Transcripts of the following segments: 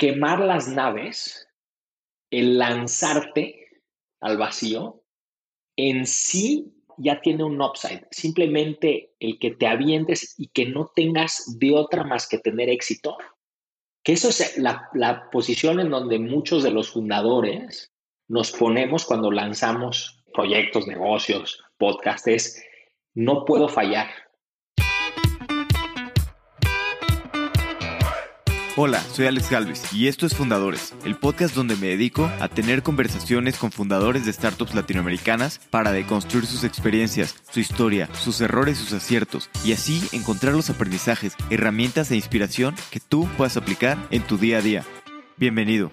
quemar las naves, el lanzarte al vacío, en sí ya tiene un upside. Simplemente el que te avientes y que no tengas de otra más que tener éxito, que eso es la, la posición en donde muchos de los fundadores nos ponemos cuando lanzamos proyectos, negocios, podcasts, no puedo fallar. Hola, soy Alex Galvez y esto es Fundadores, el podcast donde me dedico a tener conversaciones con fundadores de startups latinoamericanas para deconstruir sus experiencias, su historia, sus errores, sus aciertos y así encontrar los aprendizajes, herramientas e inspiración que tú puedas aplicar en tu día a día. Bienvenido.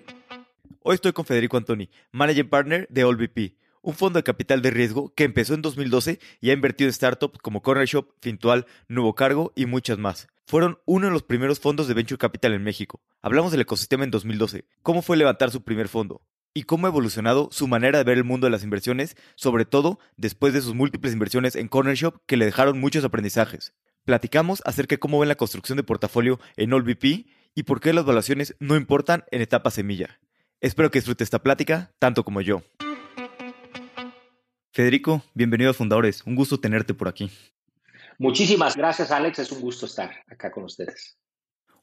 Hoy estoy con Federico Antoni, Managing Partner de AllVP un fondo de capital de riesgo que empezó en 2012 y ha invertido en startups como Corner Shop, Fintual, Nuevo Cargo y muchas más. Fueron uno de los primeros fondos de Venture Capital en México. Hablamos del ecosistema en 2012, cómo fue levantar su primer fondo y cómo ha evolucionado su manera de ver el mundo de las inversiones, sobre todo después de sus múltiples inversiones en Corner Shop que le dejaron muchos aprendizajes. Platicamos acerca de cómo ven la construcción de portafolio en AllVP y por qué las valuaciones no importan en etapa semilla. Espero que disfrute esta plática tanto como yo. Federico, bienvenido a Fundadores. Un gusto tenerte por aquí. Muchísimas gracias, Alex. Es un gusto estar acá con ustedes.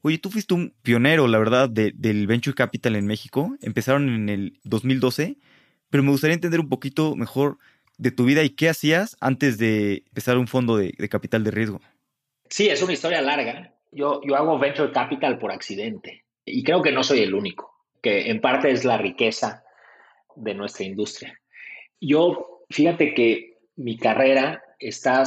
Oye, tú fuiste un pionero, la verdad, del Venture Capital en México. Empezaron en el 2012, pero me gustaría entender un poquito mejor de tu vida y qué hacías antes de empezar un fondo de, capital de riesgo. Sí, es una historia larga. Yo, yo hago Venture Capital por accidente y creo que no soy el único, que en parte es la riqueza de nuestra industria. Yo Fíjate que mi carrera está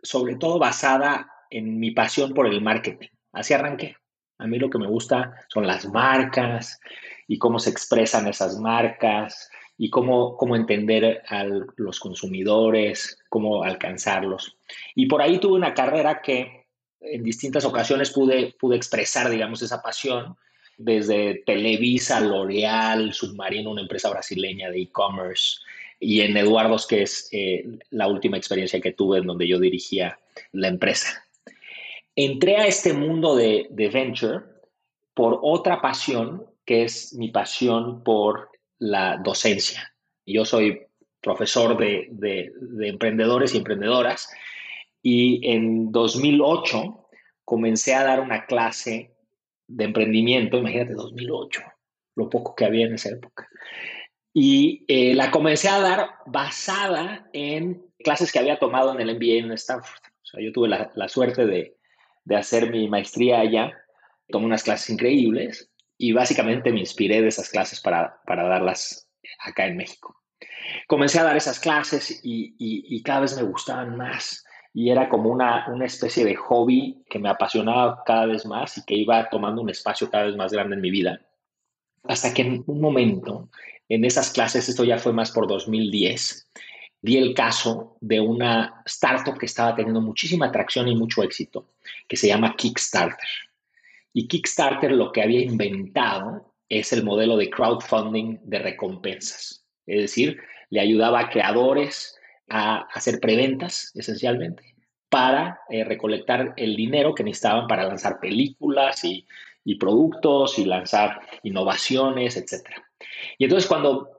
sobre todo basada en mi pasión por el marketing. Así arranqué. A mí lo que me gusta son las marcas y cómo se expresan esas marcas y cómo, cómo entender a los consumidores, cómo alcanzarlos. Y por ahí tuve una carrera que en distintas ocasiones pude, pude expresar, digamos, esa pasión, desde Televisa, L'Oreal, Submarino, una empresa brasileña de e-commerce, y en Eduardos, que es eh, la última experiencia que tuve en donde yo dirigía la empresa. Entré a este mundo de, venture por otra pasión, que es mi pasión por la docencia. Yo soy profesor de, de, emprendedores y emprendedoras y en 2008 comencé a dar una clase de emprendimiento, imagínate 2008, lo poco que había en esa época. Y eh, la comencé a dar basada en clases que había tomado en el MBA en Stanford. O sea, yo tuve la, la suerte de, de, hacer mi maestría allá, tomé unas clases increíbles y básicamente me inspiré de esas clases para, para darlas acá en México. Comencé a dar esas clases y, y, y cada vez me gustaban más y era como una, una especie de hobby que me apasionaba cada vez más y que iba tomando un espacio cada vez más grande en mi vida. Hasta que en un momento en esas clases, esto ya fue más por 2010, di el caso de una startup que estaba teniendo muchísima atracción y mucho éxito, que se llama Kickstarter. Y Kickstarter lo que había inventado es el modelo de crowdfunding de recompensas. Es decir, le ayudaba a creadores a hacer preventas, esencialmente, para eh, recolectar el dinero que necesitaban para lanzar películas y, y productos y lanzar innovaciones, etcétera. Y entonces cuando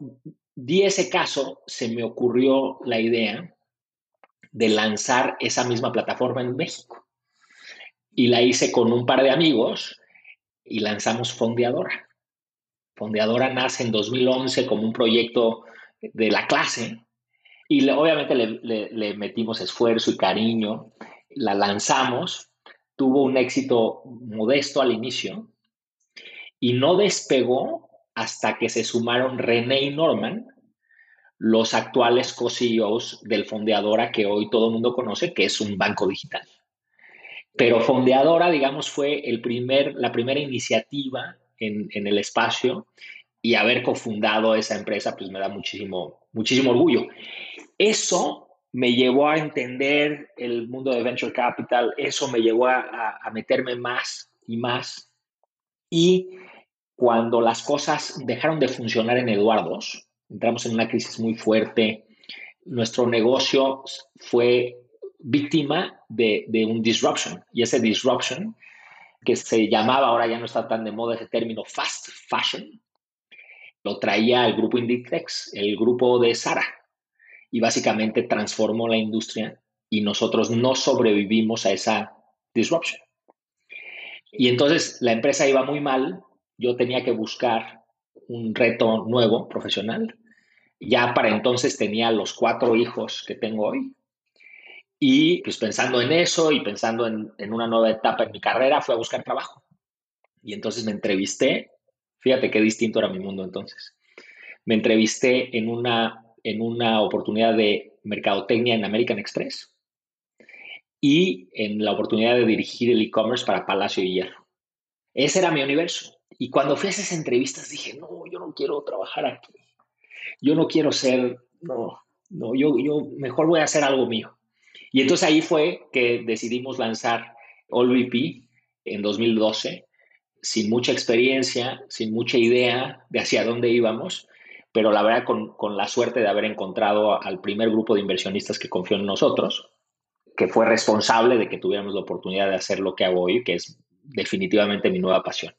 di ese caso, se me ocurrió la idea de lanzar esa misma plataforma en México. Y la hice con un par de amigos y lanzamos Fondeadora. Fondeadora nace en 2011 como un proyecto de la clase y obviamente le metimos esfuerzo y cariño. La lanzamos, tuvo un éxito modesto al inicio y no despegó hasta que se sumaron René y Norman, los actuales co-CEOs del Fondeadora que hoy todo el mundo conoce, que es un banco digital. Pero Fondeadora, digamos, fue el primer, la primera iniciativa en, el espacio y haber cofundado esa empresa, pues me da muchísimo, muchísimo orgullo. Eso me llevó a entender el mundo de venture capital, eso me llevó a, meterme más y más. Y cuando las cosas dejaron de funcionar en Eduardos, entramos en una crisis muy fuerte, nuestro negocio fue víctima de, un disruption y ese disruption que se llamaba, ahora ya no está tan de moda ese término, fast fashion. Lo traía el grupo Inditex, el grupo de Sara, y básicamente transformó la industria y nosotros no sobrevivimos a esa disruption. Y entonces la empresa iba muy mal, yo tenía que buscar un reto nuevo, profesional. Ya para entonces tenía los cuatro hijos que tengo hoy. Y pues pensando en eso y pensando en, en una nueva etapa en mi carrera, fui a buscar trabajo. Y entonces me entrevisté, fíjate qué distinto era mi mundo entonces. Me entrevisté en una, en una oportunidad de mercadotecnia en American Express y en la oportunidad de dirigir el e-commerce para Palacio de Hierro. Ese era mi universo. Y cuando fui a esas entrevistas dije, no, yo no quiero trabajar aquí. Yo no quiero ser, no, no, yo, yo mejor voy a hacer algo mío. Y entonces ahí fue que decidimos lanzar AllVP en 2012, sin mucha experiencia, sin mucha idea de hacia dónde íbamos, pero la verdad con, con la suerte de haber encontrado al primer grupo de inversionistas que confió en nosotros, que fue responsable de que tuviéramos la oportunidad de hacer lo que hago hoy, que es definitivamente mi nueva pasión.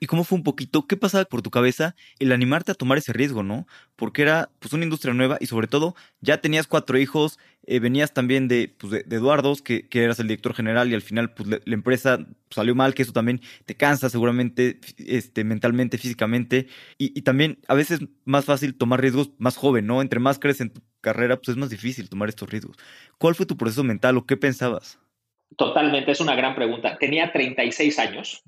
¿Y cómo fue un poquito? ¿Qué pasaba por tu cabeza el animarte a tomar ese riesgo, no? Porque era pues una industria nueva y sobre todo ya tenías cuatro hijos, eh, venías también de, pues, de, Eduardo, que, que, eras el director general y al final pues la, empresa salió mal, que eso también te cansa seguramente este, mentalmente, físicamente. Y, y, también a veces más fácil tomar riesgos más joven, ¿no? Entre más crees en tu carrera, pues es más difícil tomar estos riesgos. ¿Cuál fue tu proceso mental o qué pensabas? Totalmente, es una gran pregunta. Tenía 36 años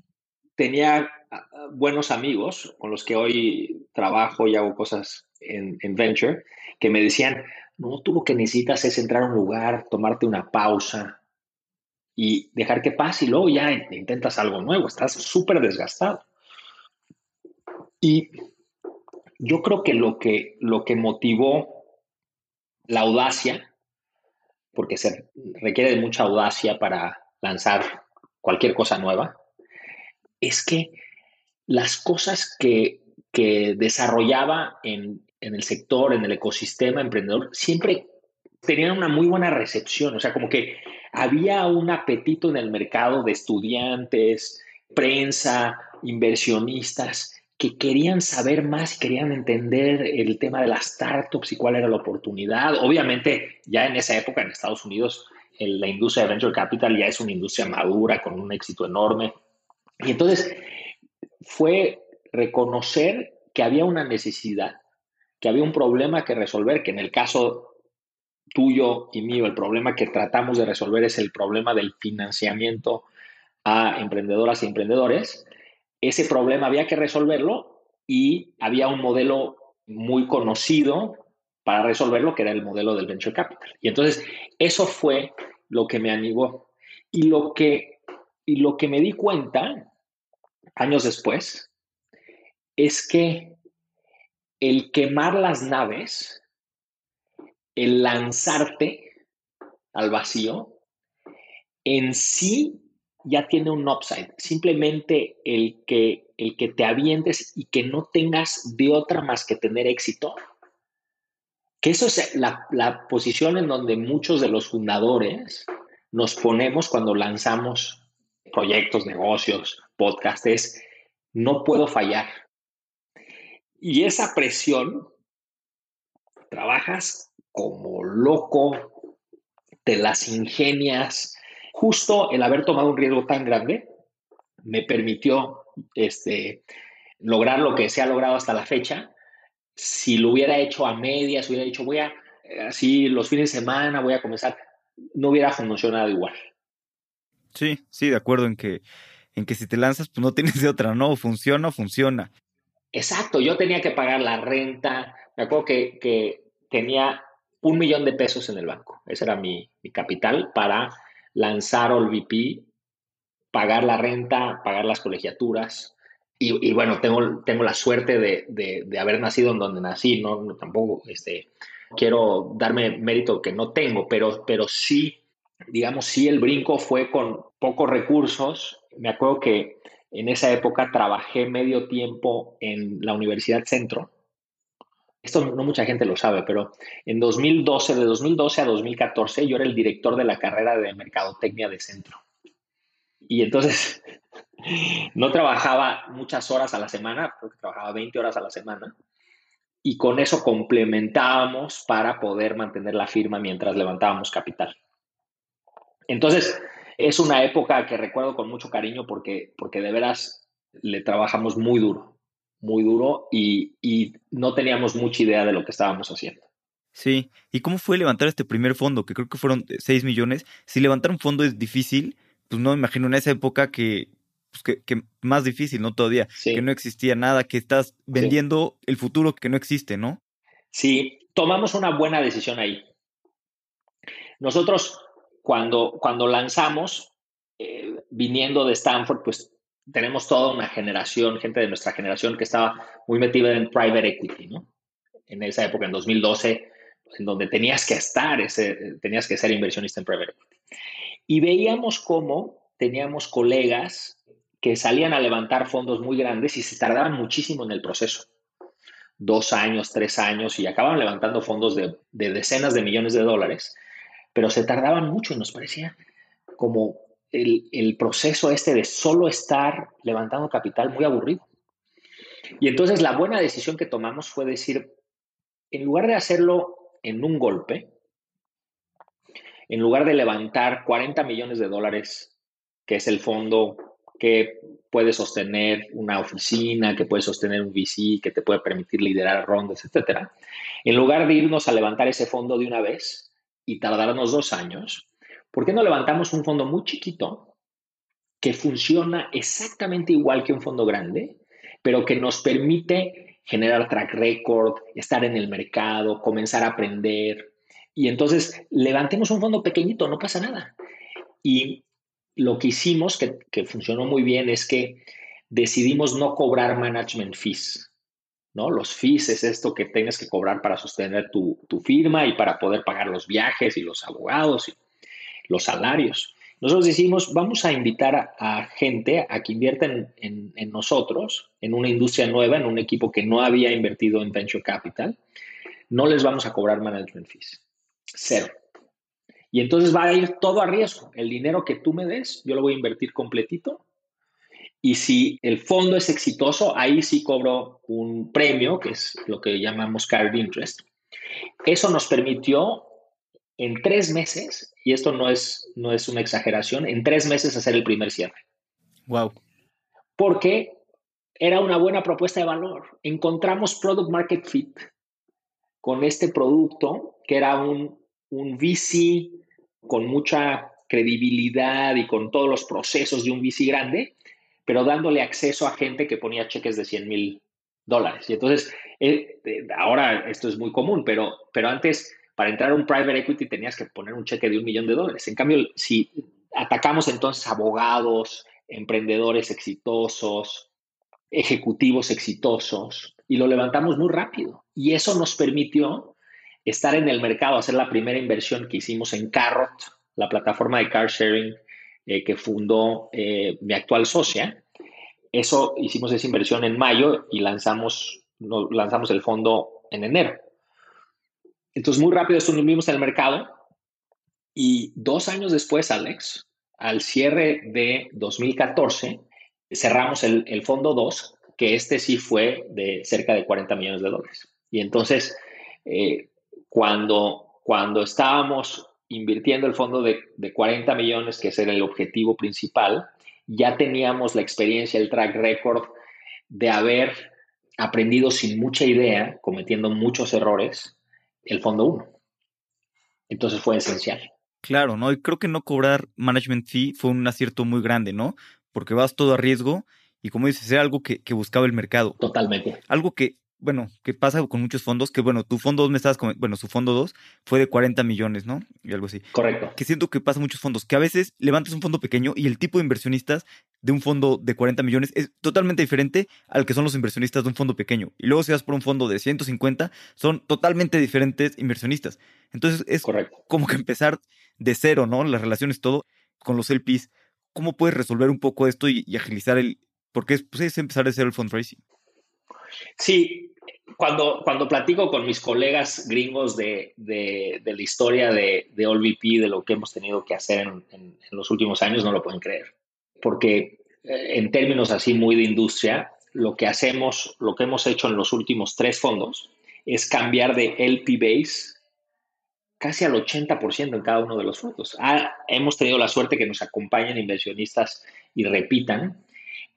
tenía ah, ah, buenos amigos con los que hoy trabajo y hago cosas en, Venture, que me decían, no, tú lo que necesitas es entrar a un lugar, tomarte una pausa y dejar que pase y luego ya intentas algo nuevo, estás súper desgastado. Y yo creo que lo, que lo que motivó la audacia, porque se requiere de mucha audacia para lanzar cualquier cosa nueva, es que las cosas que, desarrollaba en, el sector, en el ecosistema emprendedor, siempre tenían una muy buena recepción. O sea, como que había un apetito en el mercado de estudiantes, prensa, inversionistas que querían saber más querían entender el tema de las startups y cuál era la oportunidad. Obviamente, ya en esa época en Estados Unidos, la industria de venture capital ya es una industria madura con un éxito enorme. Y entonces fue reconocer que había una necesidad, que había un problema que resolver, que en el caso tuyo y mío, el problema que tratamos de resolver es el problema del financiamiento a emprendedoras y emprendedores. Ese problema había que resolverlo y había un modelo muy conocido para resolverlo, que era el modelo del venture capital. Y entonces eso fue lo que me animó. Y lo que y lo que me di cuenta años después es que el quemar las naves, el lanzarte al vacío, en sí ya tiene un upside. Simplemente el que, el que te avientes y que no tengas de otra más que tener éxito, que eso es la, la posición en donde muchos de los fundadores nos ponemos cuando lanzamos proyectos, negocios, podcasts, no puedo fallar. Y esa presión, trabajas como loco, te las ingenias. Justo el haber tomado un riesgo tan grande me permitió este, lograr lo que se ha logrado hasta la fecha. Si lo hubiera hecho a medias, hubiera dicho, voy a, así los fines de semana, voy a comenzar, no hubiera funcionado igual. Sí, sí, de acuerdo en que, en que si te lanzas, pues no tienes de otra, ¿no? Funciona o funciona. Exacto, yo tenía que pagar la renta. Me acuerdo que, que tenía un millón de pesos en el banco. Ese era mi, capital para lanzar VP, pagar la renta, pagar las colegiaturas. Y, bueno, tengo, tengo la suerte de, de, haber nacido en donde nací, no, tampoco este, quiero darme mérito que no tengo, pero, pero sí digamos, sí el brinco fue con pocos recursos. Me acuerdo que en esa época trabajé medio tiempo en la Universidad Centro. Esto no mucha gente lo sabe, pero en 2012, de 2012 a 2014, yo era el director de la carrera de Mercadotecnia de Centro. Y entonces no trabajaba muchas horas a la semana, creo que trabajaba 20 horas a la semana, y con eso complementábamos para poder mantener la firma mientras levantábamos capital. Entonces, es una época que recuerdo con mucho cariño porque, porque de veras le trabajamos muy duro, muy duro y, y no teníamos mucha idea de lo que estábamos haciendo. Sí, ¿y cómo fue levantar este primer fondo? Que creo que fueron 6 millones. Si levantar un fondo es difícil, pues no me imagino en esa época que, pues que, más difícil, ¿no? Todavía, que no existía nada, que estás vendiendo el futuro que no existe, ¿no? Sí, tomamos una buena decisión ahí. Nosotros, cuando, cuando lanzamos, eh, viniendo de Stanford, pues tenemos toda una generación, gente de nuestra generación que estaba muy metida en private equity, ¿no? En esa época, en 2012, en donde tenías que estar, ese, tenías que ser inversionista en private equity. Y veíamos cómo teníamos colegas que salían a levantar fondos muy grandes y se tardaban muchísimo en el proceso. Dos años, tres años, y acababan levantando fondos de, decenas de millones de dólares, pero se tardaban mucho y nos parecía como el, proceso este de solo estar levantando capital muy aburrido. Y entonces la buena decisión que tomamos fue decir, en lugar de hacerlo en un golpe, en lugar de levantar 40 millones de dólares, que es el fondo que puede sostener una oficina, que puede sostener un VC, que te puede permitir liderar rondas, etcétera, en lugar de irnos a levantar ese fondo de una vez y tardarnos dos años, ¿por qué no levantamos un fondo muy chiquito que funciona exactamente igual que un fondo grande, pero que nos permite generar track record, estar en el mercado, comenzar a aprender. Y entonces levantemos un fondo pequeñito, no pasa nada. Y lo que hicimos, que, funcionó muy bien, es que decidimos no cobrar management fees. ¿No? Los fees es esto que tengas que cobrar para sostener tu, tu firma y para poder pagar los viajes y los abogados y los salarios. Nosotros decimos, vamos a invitar a, gente a que invierta en, nosotros, en una industria nueva, en un equipo que no había invertido en venture capital. No les vamos a cobrar management fees. Cero. Y entonces va a ir todo a riesgo. El dinero que tú me des, yo lo voy a invertir completito. Y si el fondo es exitoso, ahí sí cobro un premio, que es lo que llamamos carried interest. Eso nos permitió en tres meses, y esto no es, no es una exageración, en tres meses hacer el primer cierre. Wow. Porque era una buena propuesta de valor. Encontramos product market fit con este producto, que era un, un VC con mucha credibilidad y con todos los procesos de un VC grande, pero dándole acceso a gente que ponía cheques de 100 mil dólares. Y entonces, eh, eh, ahora esto es muy común, pero, pero antes para entrar a un private equity tenías que poner un cheque de un millón de dólares. En cambio, si atacamos entonces abogados, emprendedores exitosos, ejecutivos exitosos, y lo levantamos muy rápido. Y eso nos permitió estar en el mercado, hacer la primera inversión que hicimos en Carrot, la plataforma de car sharing eh, que fundó eh, mi actual socia. Eso hicimos esa inversión en mayo y lanzamos, lanzamos el fondo en enero. Entonces, muy rápido estuvimos en el mercado y dos años después, Alex, al cierre de 2014, cerramos el, fondo 2, que este sí fue de cerca de 40 millones de dólares. Y entonces, eh, cuando, cuando estábamos invirtiendo el fondo de, de 40 millones, que ese era el objetivo principal, ya teníamos la experiencia, el track record de haber aprendido sin mucha idea, cometiendo muchos errores, el fondo 1. Entonces fue esencial. Claro, ¿no? Y creo que no cobrar management fee fue un acierto muy grande, ¿no? Porque vas todo a riesgo y como dices, era algo que, que buscaba el mercado. Totalmente. Algo que bueno, ¿qué pasa con muchos fondos, que bueno, tu fondo 2 me estabas, bueno, su fondo 2 fue de 40 millones, ¿no? Y algo así. Correcto. Que siento que pasa muchos fondos, que a veces levantas un fondo pequeño y el tipo de inversionistas de un fondo de 40 millones es totalmente diferente al que son los inversionistas de un fondo pequeño. Y luego si vas por un fondo de 150, son totalmente diferentes inversionistas. Entonces es como que empezar de cero, ¿no? Las relaciones, todo, con los LPs. ¿Cómo puedes resolver un poco esto y, agilizar el... Porque pues, es empezar de cero el fundraising. Sí, cuando, cuando platico con mis colegas gringos de, de, la historia de, de VP, de lo que hemos tenido que hacer en, en, los últimos años, no lo pueden creer. Porque eh, en términos así muy de industria, lo que hacemos, lo que hemos hecho en los últimos tres fondos es cambiar de LP base casi al 80% en cada uno de los fondos. Ah, hemos tenido la suerte que nos acompañen inversionistas y repitan,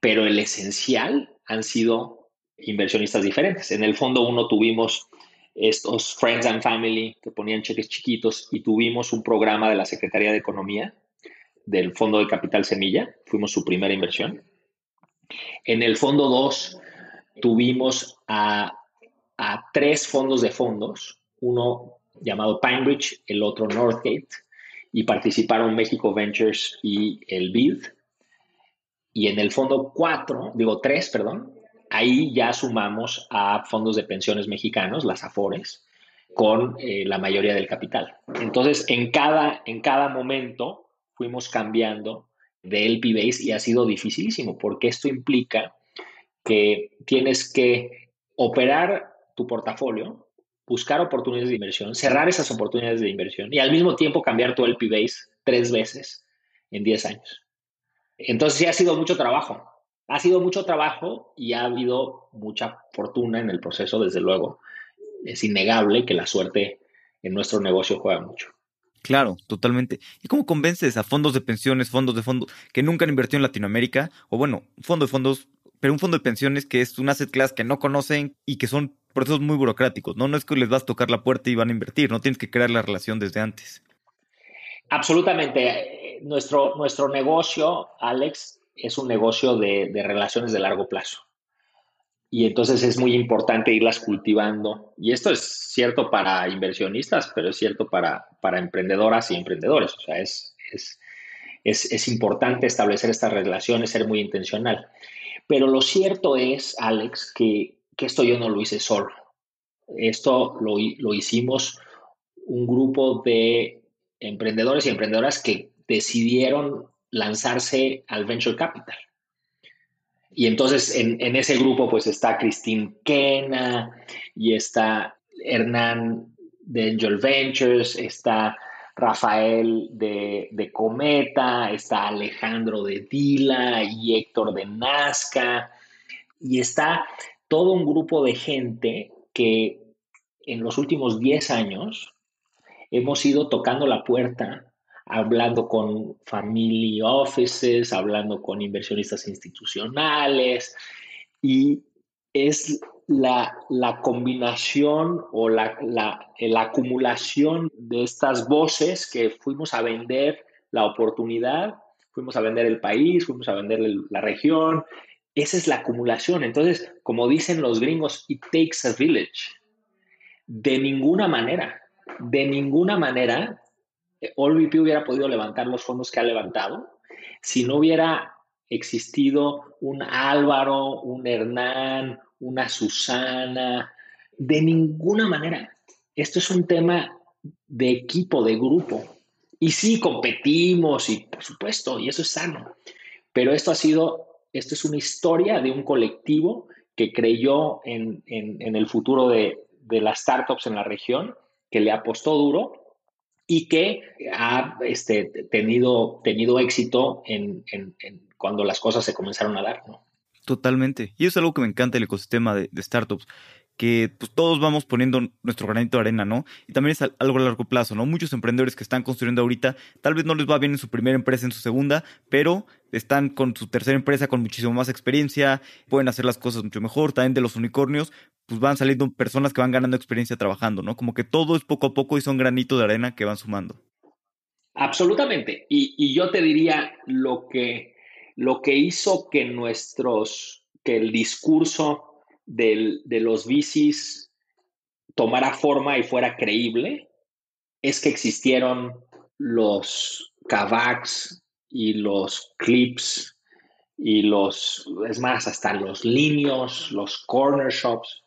pero el esencial han sido inversionistas diferentes. En el fondo uno tuvimos estos Friends and Family que ponían cheques chiquitos y tuvimos un programa de la Secretaría de Economía del Fondo de Capital Semilla, fuimos su primera inversión. En el fondo 2 tuvimos a, tres fondos de fondos, uno llamado Pinebridge, el otro Northgate, y participaron México Ventures y el BID. Y en el fondo 4, digo 3, perdón, ahí ya sumamos a fondos de pensiones mexicanos, las AFORES, con eh, la mayoría del capital. Entonces, en cada, en cada momento fuimos cambiando de LP Base y ha sido dificilísimo porque esto implica que tienes que operar tu portafolio, buscar oportunidades de inversión, cerrar esas oportunidades de inversión y al mismo tiempo cambiar tu LP Base tres veces en 10 años. Entonces sí ha sido mucho trabajo. Ha sido mucho trabajo y ha habido mucha fortuna en el proceso, desde luego. Es innegable que la suerte en nuestro negocio juega mucho. Claro, totalmente. ¿Y cómo convences a fondos de pensiones, fondos de fondos que nunca han invertido en Latinoamérica? O bueno, fondo de fondos, pero un fondo de pensiones que es un asset class que no conocen y que son procesos muy burocráticos, ¿no? No es que les vas a tocar la puerta y van a invertir, no tienes que crear la relación desde antes. Absolutamente. Nuestro, nuestro negocio, Alex, es un negocio de, de relaciones de largo plazo y entonces es muy importante irlas cultivando. Y esto es cierto para inversionistas, pero es cierto para, para emprendedoras y emprendedores. O sea, es, es, es, es, importante establecer estas relaciones, ser muy intencional. Pero lo cierto es, Alex, que, que esto yo no lo hice solo. Esto lo, lo hicimos un grupo de emprendedores y emprendedoras que decidieron lanzarse al venture capital. Y entonces en, ese grupo pues está Christine Kena y está Hernán de Angel Ventures, está Rafael de, Cometa, está Alejandro de Dila y Héctor de Nazca. Y está todo un grupo de gente que en los últimos 10 años hemos ido tocando la puerta hablando con family offices, hablando con inversionistas institucionales y es la, combinación o la, la, acumulación de estas voces que fuimos a vender la oportunidad, fuimos a vender el país, fuimos a vender la región. Esa es la acumulación. Entonces, como dicen los gringos, it takes a village. De ninguna manera, de ninguna manera OLVP hubiera podido levantar los fondos que ha levantado si no hubiera existido un Álvaro, un Hernán, una Susana, de ninguna manera. Esto es un tema de equipo, de grupo. Y sí, competimos y por supuesto, y eso es sano. Pero esto ha sido, esto es una historia de un colectivo que creyó en, el futuro de, de las startups en la región, que le apostó duro y que ha este, tenido, tenido éxito en, cuando las cosas se comenzaron a dar. ¿no? Totalmente. Y es algo que me encanta el ecosistema de, startups que pues, todos vamos poniendo nuestro granito de arena, ¿no? Y también es algo a largo plazo, ¿no? Muchos emprendedores que están construyendo ahorita, tal vez no les va bien en su primera empresa, en su segunda, pero están con su tercera empresa con muchísimo más experiencia, pueden hacer las cosas mucho mejor. También de los unicornios, pues van saliendo personas que van ganando experiencia trabajando, ¿no? Como que todo es poco a poco y son granitos de arena que van sumando. Absolutamente. Y, yo te diría lo que, lo que hizo que nuestros, que el discurso de los bicis tomara forma y fuera creíble, es que existieron los Kavaks y los Clips y los, es más, hasta los Linios, los Corner Shops,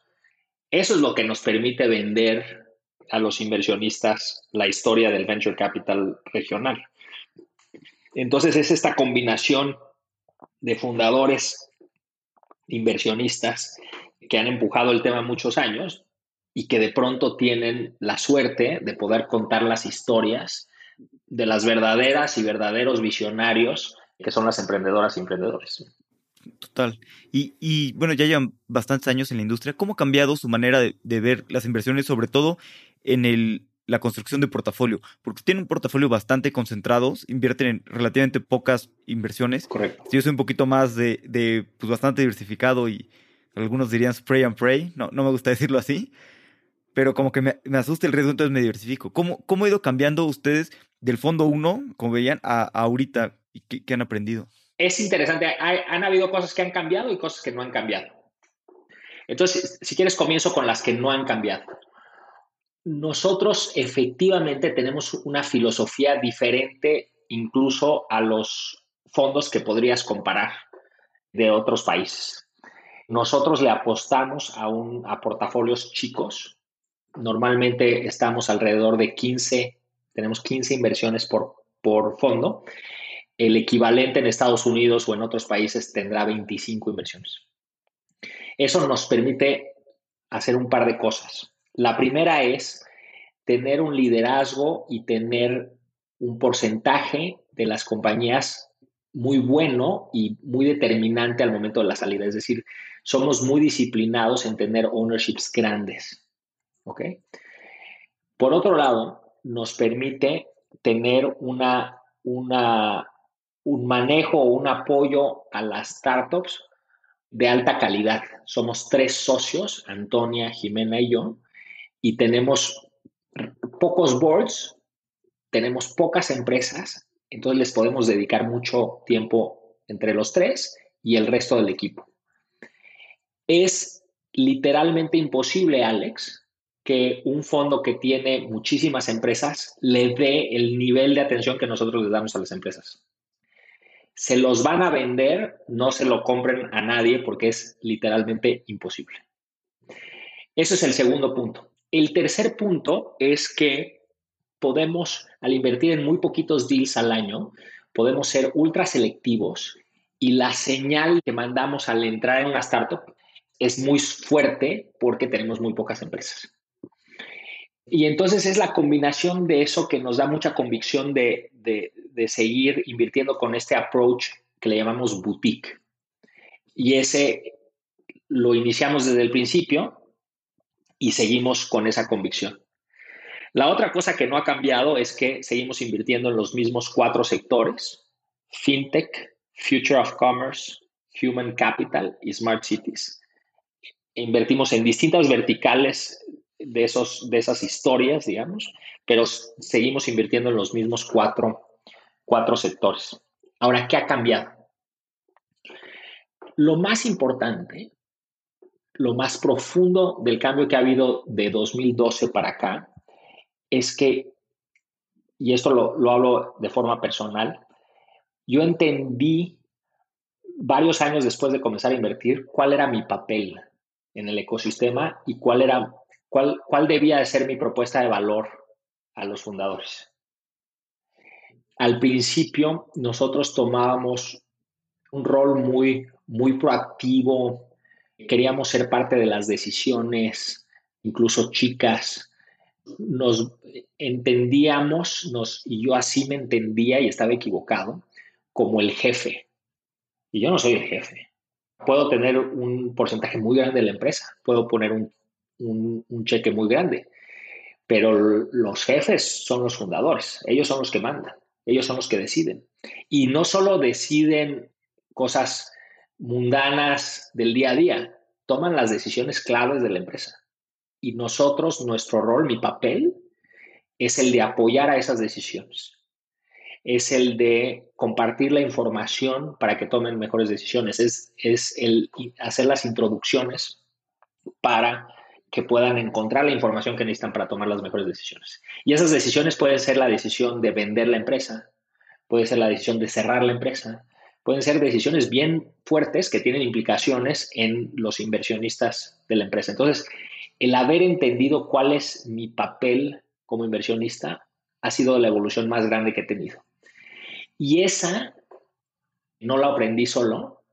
eso es lo que nos permite vender a los inversionistas la historia del venture capital regional. Entonces es esta combinación de fundadores, inversionistas que han empujado el tema muchos años y que de pronto tienen la suerte de poder contar las historias de las verdaderas y verdaderos visionarios que son las emprendedoras y emprendedores. Total. Y, bueno, ya llevan bastantes años en la industria. ¿Cómo ha cambiado su manera de, ver las inversiones, sobre todo en el, la construcción de portafolio? Porque tienen un portafolio bastante concentrado, invierten en relativamente pocas inversiones. Correcto. Yo soy un poquito más de, de pues bastante diversificado y algunos dirían spray and pray. No, no me gusta decirlo así. Pero como que me, asusta el riesgo, entonces me diversifico. ¿Cómo, ¿Cómo ha ido cambiando ustedes del fondo 1, como veían, a, ahorita? ¿Y qué han aprendido? es interesante, han habido cosas que han cambiado y cosas que no han cambiado. Entonces, si quieres, comienzo con las que no han cambiado. Nosotros efectivamente tenemos una filosofía diferente incluso a los fondos que podrías comparar de otros países. Nosotros le apostamos a, un, a portafolios chicos. Normalmente estamos alrededor de 15, tenemos 15 inversiones por, por fondo el equivalente en Estados Unidos o en otros países tendrá 25 inversiones. Eso nos permite hacer un par de cosas. La primera es tener un liderazgo y tener un porcentaje de las compañías muy bueno y muy determinante al momento de la salida. Es decir, somos muy disciplinados en tener ownerships grandes. ¿Ok? Por otro lado, nos permite tener una, una un manejo o un apoyo a las startups de alta calidad. Somos tres socios, Antonia, Jimena y yo, y tenemos pocos boards, tenemos pocas empresas, entonces les podemos dedicar mucho tiempo entre los tres y el resto del equipo. Es literalmente imposible, Alex, que un fondo que tiene muchísimas empresas le dé el nivel de atención que nosotros le damos a las empresas se los van a vender, no se lo compren a nadie porque es literalmente imposible. Ese es el segundo punto. El tercer punto es que podemos, al invertir en muy poquitos deals al año, podemos ser ultra selectivos y la señal que mandamos al entrar en una startup es muy fuerte porque tenemos muy pocas empresas. Y entonces es la combinación de eso que nos da mucha convicción de, de, seguir invirtiendo con este approach que le llamamos boutique. Y ese lo iniciamos desde el principio y seguimos con esa convicción. La otra cosa que no ha cambiado es que seguimos invirtiendo en los mismos cuatro sectores, FinTech, Future of Commerce, Human Capital y Smart Cities. Invertimos en distintas verticales de, esos, de esas historias, digamos, pero seguimos invirtiendo en los mismos cuatro, cuatro sectores. Ahora, ¿qué ha cambiado? Lo más importante, lo más profundo del cambio que ha habido de 2012 para acá es que, y esto lo, lo hablo de forma personal, yo entendí varios años después de comenzar a invertir cuál era mi papel en el ecosistema y cuál era ¿Cuál, debía de ser mi propuesta de valor a los fundadores? Al principio nosotros tomábamos un rol muy, muy proactivo, queríamos ser parte de las decisiones, incluso chicas. Nos entendíamos, nos, y yo así me entendía y estaba equivocado, como el jefe. Y yo no soy el jefe. Puedo tener un porcentaje muy grande de la empresa, puedo poner un un, cheque muy grande. Pero los jefes son los fundadores, ellos son los que mandan, ellos son los que deciden. Y no solo deciden cosas mundanas del día a día, toman las decisiones claves de la empresa. Y nosotros, nuestro rol, mi papel, es el de apoyar a esas decisiones. Es el de compartir la información para que tomen mejores decisiones. Es, es el hacer las introducciones para que puedan encontrar la información que necesitan para tomar las mejores decisiones. Y esas decisiones pueden ser la decisión de vender la empresa, puede ser la decisión de cerrar la empresa, pueden ser decisiones bien fuertes que tienen implicaciones en los inversionistas de la empresa. Entonces, el haber entendido cuál es mi papel como inversionista ha sido la evolución más grande que he tenido. Y esa no la aprendí solo,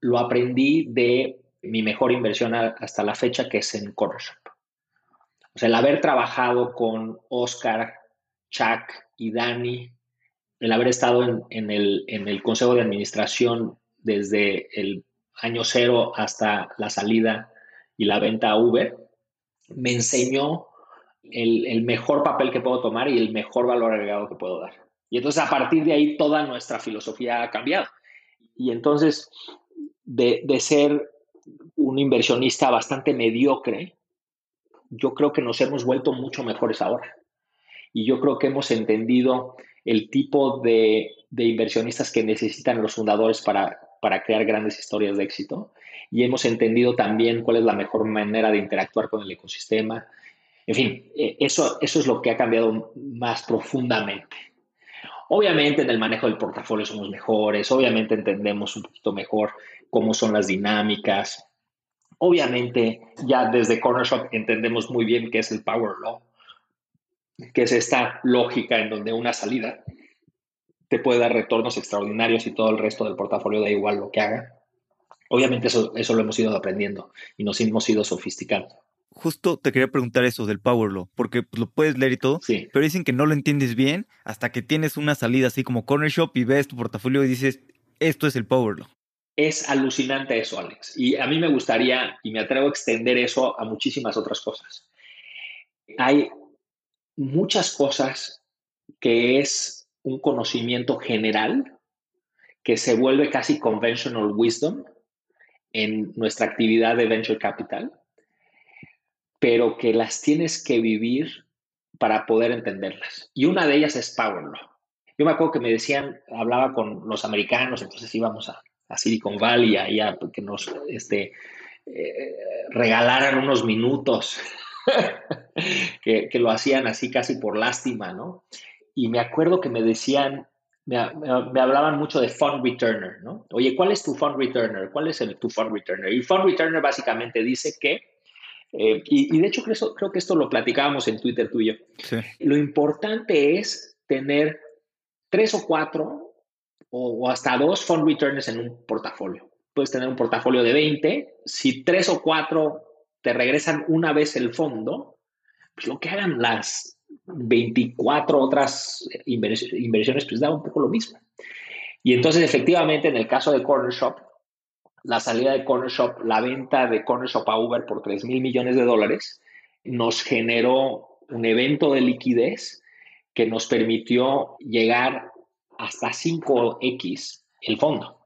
lo aprendí de mi mejor inversión hasta la fecha, que es en Cornershop. O sea, el haber trabajado con Oscar, Chuck y Dani, el haber estado en, el, consejo de administración desde el año cero hasta la salida y la venta a Uber, me enseñó el, mejor papel que puedo tomar y el mejor valor agregado que puedo dar. Y entonces a partir de ahí toda nuestra filosofía ha cambiado. Y entonces de, de ser un inversionista bastante mediocre, yo creo que nos hemos vuelto mucho mejores ahora. Y yo creo que hemos entendido el tipo de, de inversionistas que necesitan los fundadores para, para crear grandes historias de éxito. Y hemos entendido también cuál es la mejor manera de interactuar con el ecosistema. En fin, eh, eso, eso es lo que ha cambiado más profundamente. Obviamente en el manejo del portafolio somos mejores, obviamente entendemos un poquito mejor cómo son las dinámicas. Obviamente ya desde Corner Shop entendemos muy bien qué es el Power Law, que es esta lógica en donde una salida te puede dar retornos extraordinarios y todo el resto del portafolio da igual lo que haga. Obviamente eso, eso lo hemos ido aprendiendo y nos hemos ido sofisticando. Justo te quería preguntar eso del Power Law, porque pues, lo puedes leer y todo, sí. pero dicen que no lo entiendes bien hasta que tienes una salida así como Corner Shop y ves tu portafolio y dices, esto es el Power Law. Es alucinante eso, Alex. Y a mí me gustaría, y me atrevo a extender eso a muchísimas otras cosas. Hay muchas cosas que es un conocimiento general que se vuelve casi conventional wisdom en nuestra actividad de venture capital, pero que las tienes que vivir para poder entenderlas. Y una de ellas es Power Law. Yo me acuerdo que me decían, hablaba con los americanos, entonces íbamos a, a Silicon Valley, ahí a que nos este, eh, regalaran unos minutos, que, que, lo hacían así casi por lástima, ¿no? y me acuerdo que me decían, me, me, hablaban mucho de fund returner, ¿no? Oye, ¿cuál es tu fund returner? ¿Cuál es el, tu fund returner? Y fund returner básicamente dice que, eh, y, y, de hecho creo, creo, que esto lo platicábamos en Twitter tú y yo, sí. lo importante es tener tres o cuatro o, o hasta dos fund returners en un portafolio. Puedes tener un portafolio de 20, si tres o cuatro te regresan una vez el fondo, pues lo que hagan las 24 otras inversiones, pues da un poco lo mismo. Y entonces, efectivamente, en el caso de Corner Shop, la salida de Corner Shop, la venta de Corner Shop a Uber por 3 mil millones de dólares, nos generó un evento de liquidez que nos permitió llegar hasta 5X el fondo.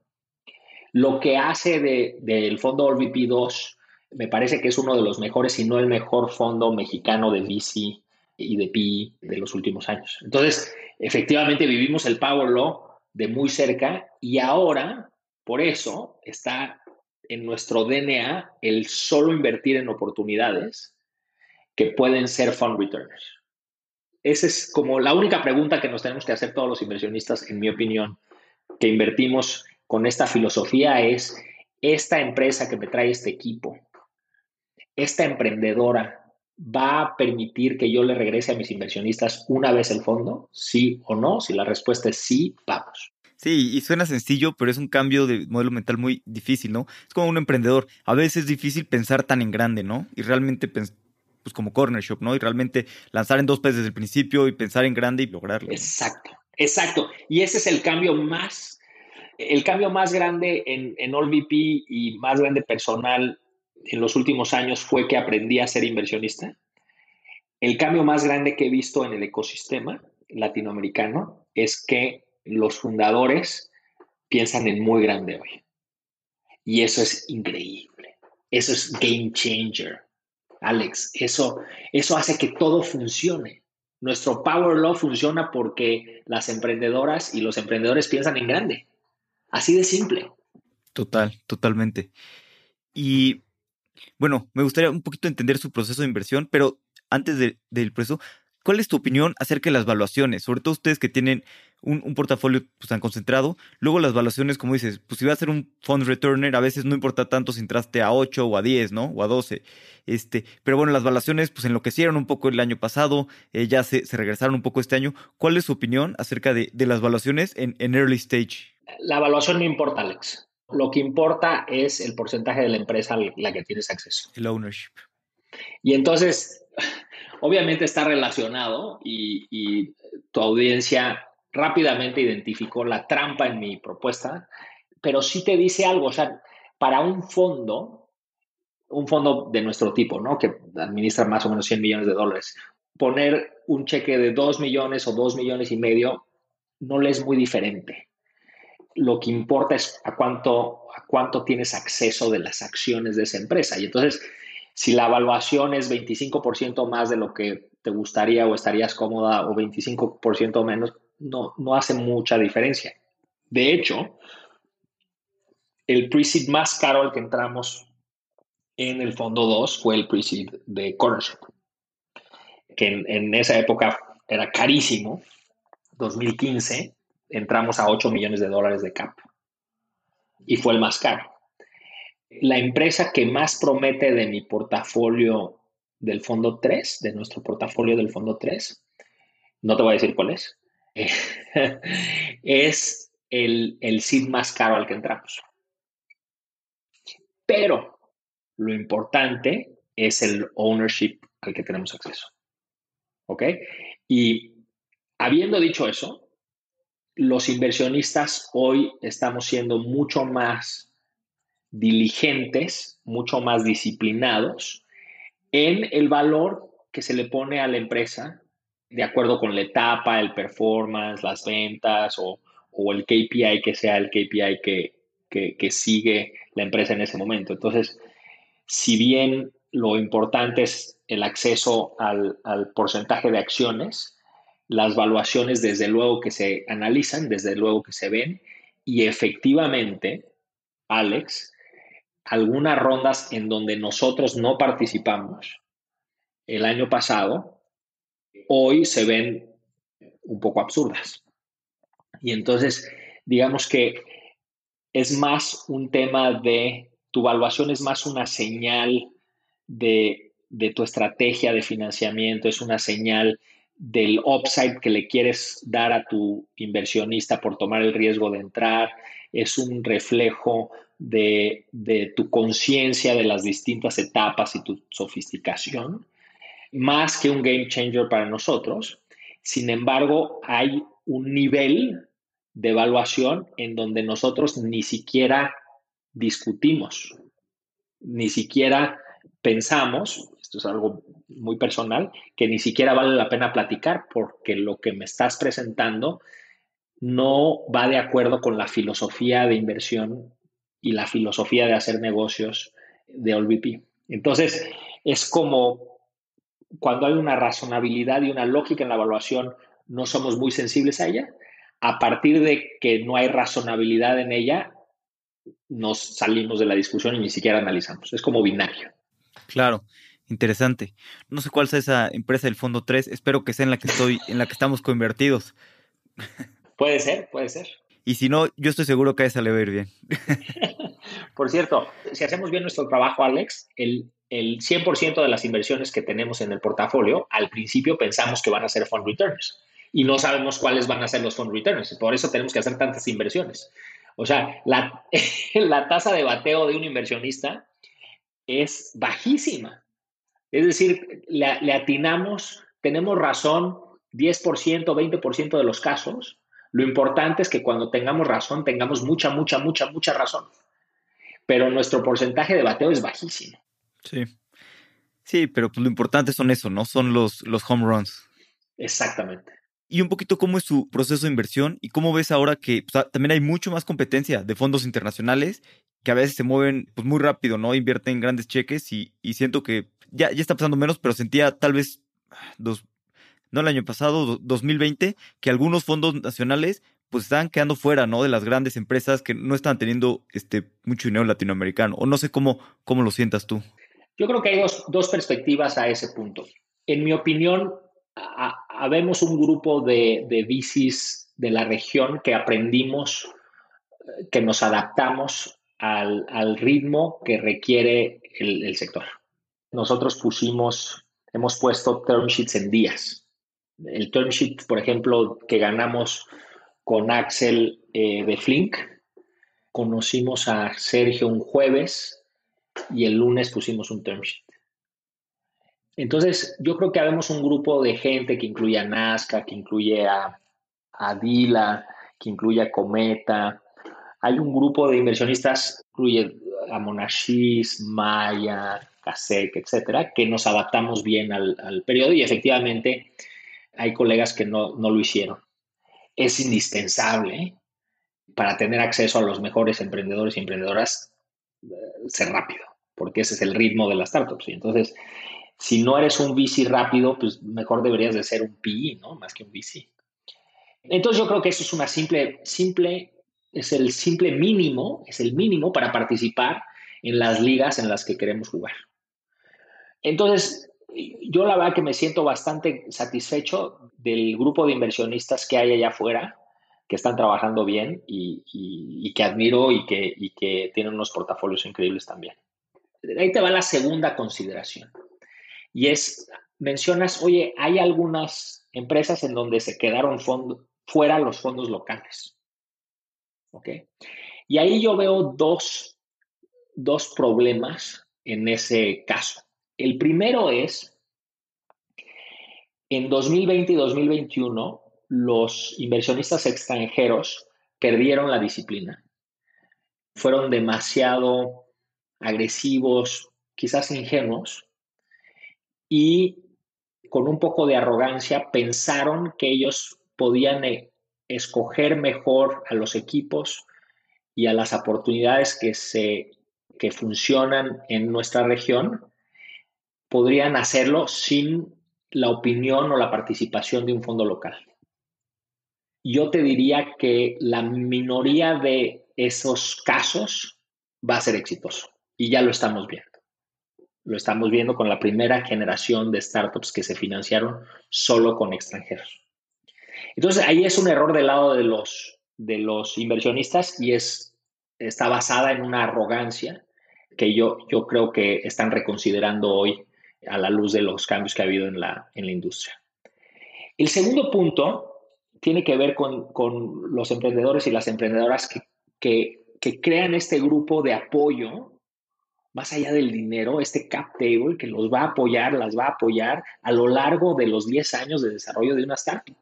Lo que hace de, del fondo OLVP 2, me parece que es uno de los mejores, si no el mejor fondo mexicano de VC y de PI de los últimos años. Entonces, efectivamente vivimos el Power Law de muy cerca y ahora, por eso, está en nuestro DNA el solo invertir en oportunidades que pueden ser fund returners. Esa es como la única pregunta que nos tenemos que hacer todos los inversionistas, en mi opinión, que invertimos con esta filosofía es, esta empresa que me trae este equipo, esta emprendedora va a permitir que yo le regrese a mis inversionistas una vez el fondo? ¿Sí o no? Si la respuesta es sí, vamos. Sí, y suena sencillo, pero es un cambio de modelo mental muy difícil, ¿no? Es como un emprendedor. A veces es difícil pensar tan en grande, ¿no? Y realmente, pues como Corner Shop, ¿no? Y realmente lanzar en dos pesos desde el principio y pensar en grande y lograrlo. Exacto, exacto. Y ese es el cambio más, el cambio más grande en, en AllVP y más grande personal en los últimos años fue que aprendí a ser inversionista. El cambio más grande que he visto en el ecosistema latinoamericano es que los fundadores piensan en muy grande hoy. Y eso es increíble. Eso es game changer. Alex, eso, eso hace que todo funcione. Nuestro Power Law funciona porque las emprendedoras y los emprendedores piensan en grande. Así de simple. Total, totalmente. Y bueno, me gustaría un poquito entender su proceso de inversión, pero antes de, del proceso, ¿cuál es tu opinión acerca de las valuaciones? Sobre todo ustedes que tienen un, un, portafolio pues, tan concentrado. Luego las valuaciones, como dices, pues si va a ser un fund returner, a veces no importa tanto si entraste a 8 o a 10, ¿no? O a 12. Este, pero bueno, las valuaciones pues enloquecieron un poco el año pasado, eh, ya se, se, regresaron un poco este año. ¿Cuál es su opinión acerca de, de las valuaciones en, en early stage? La evaluación no importa, Alex. Lo que importa es el porcentaje de la empresa a la que tienes acceso. El ownership. Y entonces, obviamente está relacionado y, y, tu audiencia rápidamente identificó la trampa en mi propuesta, pero sí te dice algo. O sea, para un fondo, un fondo de nuestro tipo, ¿no? Que administra más o menos 100 millones de dólares, poner un cheque de 2 millones o 2 millones y medio no le es muy diferente. Lo que importa es a cuánto, a cuánto tienes acceso de las acciones de esa empresa. Y entonces, si la evaluación es 25% más de lo que te gustaría o estarías cómoda o 25% menos, no, no hace mucha diferencia. De hecho, el pre-seed más caro al que entramos en el fondo 2 fue el pre-seed de Cornershop, que en, en, esa época era carísimo. 2015 entramos a 8 millones de dólares de cap y fue el más caro. La empresa que más promete de mi portafolio del fondo 3, de nuestro portafolio del fondo 3, no te voy a decir cuál es, es el, el más caro al que entramos. Pero lo importante es el ownership al que tenemos acceso. ¿Ok? Y habiendo dicho eso, los inversionistas hoy estamos siendo mucho más diligentes, mucho más disciplinados en el valor que se le pone a la empresa de acuerdo con la etapa, el performance, las ventas o, el KPI que sea el KPI que, que, sigue la empresa en ese momento. Entonces, si bien lo importante es el acceso al, al, porcentaje de acciones, las valuaciones desde luego que se analizan, desde luego que se ven y efectivamente, Alex, algunas rondas en donde nosotros no participamos el año pasado, hoy se ven un poco absurdas. Y entonces, digamos que es más un tema de, tu evaluación es más una señal de, de tu estrategia de financiamiento, es una señal del upside que le quieres dar a tu inversionista por tomar el riesgo de entrar, es un reflejo de, de tu conciencia de las distintas etapas y tu sofisticación más que un game changer para nosotros. Sin embargo, hay un nivel de evaluación en donde nosotros ni siquiera discutimos, ni siquiera pensamos, esto es algo muy personal, que ni siquiera vale la pena platicar porque lo que me estás presentando no va de acuerdo con la filosofía de inversión y la filosofía de hacer negocios de OLVP. Entonces, es como cuando hay una razonabilidad y una lógica en la evaluación, no somos muy sensibles a ella. A partir de que no hay razonabilidad en ella, nos salimos de la discusión y ni siquiera analizamos. Es como binario. Claro, interesante. No sé cuál sea esa empresa del fondo 3, espero que sea en la que estoy, en la que estamos convertidos. Puede ser, puede ser. Y si no, yo estoy seguro que a esa le va a ir bien. Por cierto, si hacemos bien nuestro trabajo, Alex, el el 100% de las inversiones que tenemos en el portafolio, al principio pensamos que van a ser fund returns y no sabemos cuáles van a ser los fund returns. Por eso tenemos que hacer tantas inversiones. O sea, la, la tasa de bateo de un inversionista es bajísima. Es decir, le, le atinamos, tenemos razón 10%, 20% de los casos. Lo importante es que cuando tengamos razón, tengamos mucha, mucha, mucha, mucha razón. Pero nuestro porcentaje de bateo es bajísimo. Sí. Sí, pero pues lo importante son eso, ¿no? Son los, los home runs. Exactamente. Y un poquito cómo es su proceso de inversión y cómo ves ahora que también hay mucho más competencia de fondos internacionales que a veces se mueven pues, muy rápido, ¿no? Invierten grandes cheques y, y siento que ya, ya está pasando menos, pero sentía tal vez dos, no el año pasado, 2020, que algunos fondos nacionales pues estaban quedando fuera, ¿no? De las grandes empresas que no están teniendo este mucho dinero latinoamericano. O no sé cómo, cómo lo sientas tú. Yo creo que hay dos, perspectivas a ese punto. En mi opinión, habemos un grupo de, de bicis de la región que aprendimos, que nos adaptamos al, ritmo que requiere el, sector. Nosotros pusimos, hemos puesto term sheets en días. El term sheet, por ejemplo, que ganamos con Axel eh, de Flink, conocimos a Sergio un jueves y el lunes pusimos un term sheet. Entonces, yo creo que habemos un grupo de gente que incluye a Nazca, que incluye a, a Dila, que incluye a Cometa. Hay un grupo de inversionistas incluye a Monashis, Maya, Kasek, etcétera, que nos adaptamos bien al, periodo y efectivamente hay colegas que no, no lo hicieron. Es indispensable para tener acceso a los mejores emprendedores y emprendedoras eh, ser rápido, porque ese es el ritmo de las startups. Y entonces, si no eres un VC rápido, pues mejor deberías de ser un PI, ¿no? Más que un VC. Entonces yo creo que eso es una simple, simple, es el simple mínimo, es el mínimo para participar en las ligas en las que queremos jugar. Entonces, yo la verdad que me siento bastante satisfecho del grupo de inversionistas que hay allá afuera, que están trabajando bien y, que admiro y que tienen unos portafolios increíbles también. Ahí te va la segunda consideración. Y es, mencionas, oye, hay algunas empresas en donde se quedaron fuera los fondos locales. ¿Ok? Y ahí yo veo dos, dos problemas en ese caso. El primero es, en 2020 y 2021, los inversionistas extranjeros perdieron la disciplina. Fueron demasiado agresivos, quizás ingenuos, y con un poco de arrogancia pensaron que ellos podían eh, escoger mejor a los equipos y a las oportunidades que, se, que funcionan en nuestra región podrían hacerlo sin la opinión o la participación de un fondo local. Yo te diría que la minoría de esos casos va a ser exitoso y ya lo estamos viendo. Lo estamos viendo con la primera generación de startups que se financiaron solo con extranjeros. Entonces ahí es un error del lado de los, de los inversionistas y es, está basada en una arrogancia que yo, yo creo que están reconsiderando hoy a la luz de los cambios que ha habido en la, en la industria. El segundo punto tiene que ver con, con los emprendedores y las emprendedoras que, que, que, crean este grupo de apoyo, más allá del dinero, este cap table que los va a apoyar, las va a apoyar a lo largo de los 10 años de desarrollo de una startup.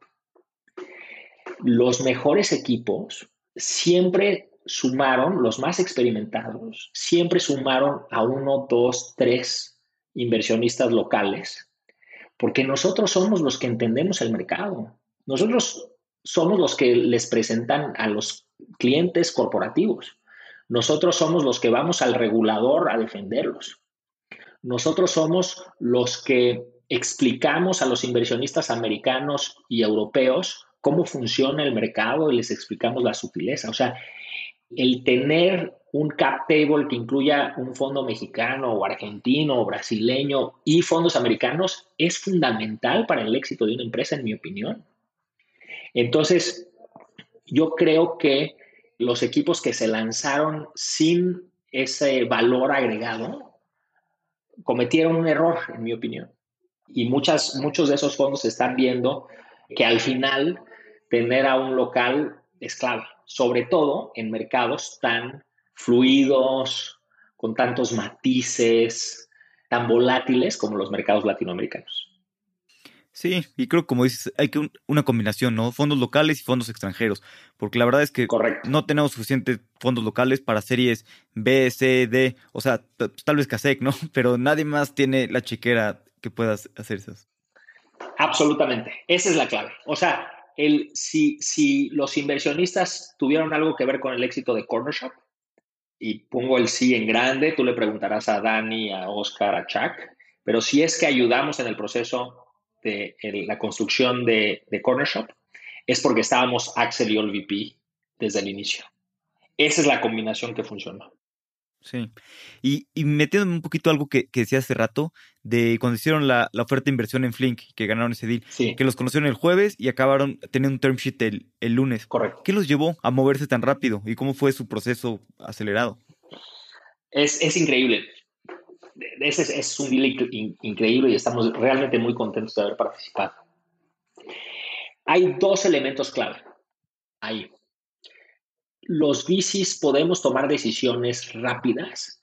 Los mejores equipos siempre sumaron, los más experimentados, siempre sumaron a uno, dos, tres inversionistas locales, porque nosotros somos los que entendemos el mercado. Nosotros somos los que les presentan a los clientes corporativos. Nosotros somos los que vamos al regulador a defenderlos. Nosotros somos los que explicamos a los inversionistas americanos y europeos cómo funciona el mercado y les explicamos la sutileza. O sea, el tener un cap table que incluya un fondo mexicano o argentino o brasileño y fondos americanos es fundamental para el éxito de una empresa, en mi opinión. Entonces, yo creo que los equipos que se lanzaron sin ese valor agregado cometieron un error, en mi opinión. Y muchas, muchos de esos fondos están viendo que al final tener a un local es clave, sobre todo en mercados tan fluidos, con tantos matices, tan volátiles como los mercados latinoamericanos. Sí, y creo como dices, hay que una combinación, ¿no? Fondos locales y fondos extranjeros, porque la verdad es que no tenemos suficientes fondos locales para series B, C, D, o sea, tal vez CASEC, ¿no? Pero nadie más tiene la chiquera que pueda hacer esas. Absolutamente, esa es la clave. O sea, el, si, si los inversionistas tuvieron algo que ver con el éxito de Corner Shop, y pongo el sí en grande, tú le preguntarás a Dani, a Oscar, a Chuck, pero si es que ayudamos en el proceso de la construcción de, de, Corner Shop, es porque estábamos Axel y OLVP desde el inicio. Esa es la combinación que funcionó. Sí. Y, y metiéndome un poquito algo que, que, decía hace rato, de cuando hicieron la, oferta de inversión en Flink, que ganaron ese deal, que los conocieron el jueves y acabaron teniendo un term sheet el, el, lunes. Correcto. ¿Qué los llevó a moverse tan rápido y cómo fue su proceso acelerado? Es, es increíble. Ese es, un deal increíble y estamos realmente muy contentos de haber participado. Hay dos elementos clave ahí los bicis podemos tomar decisiones rápidas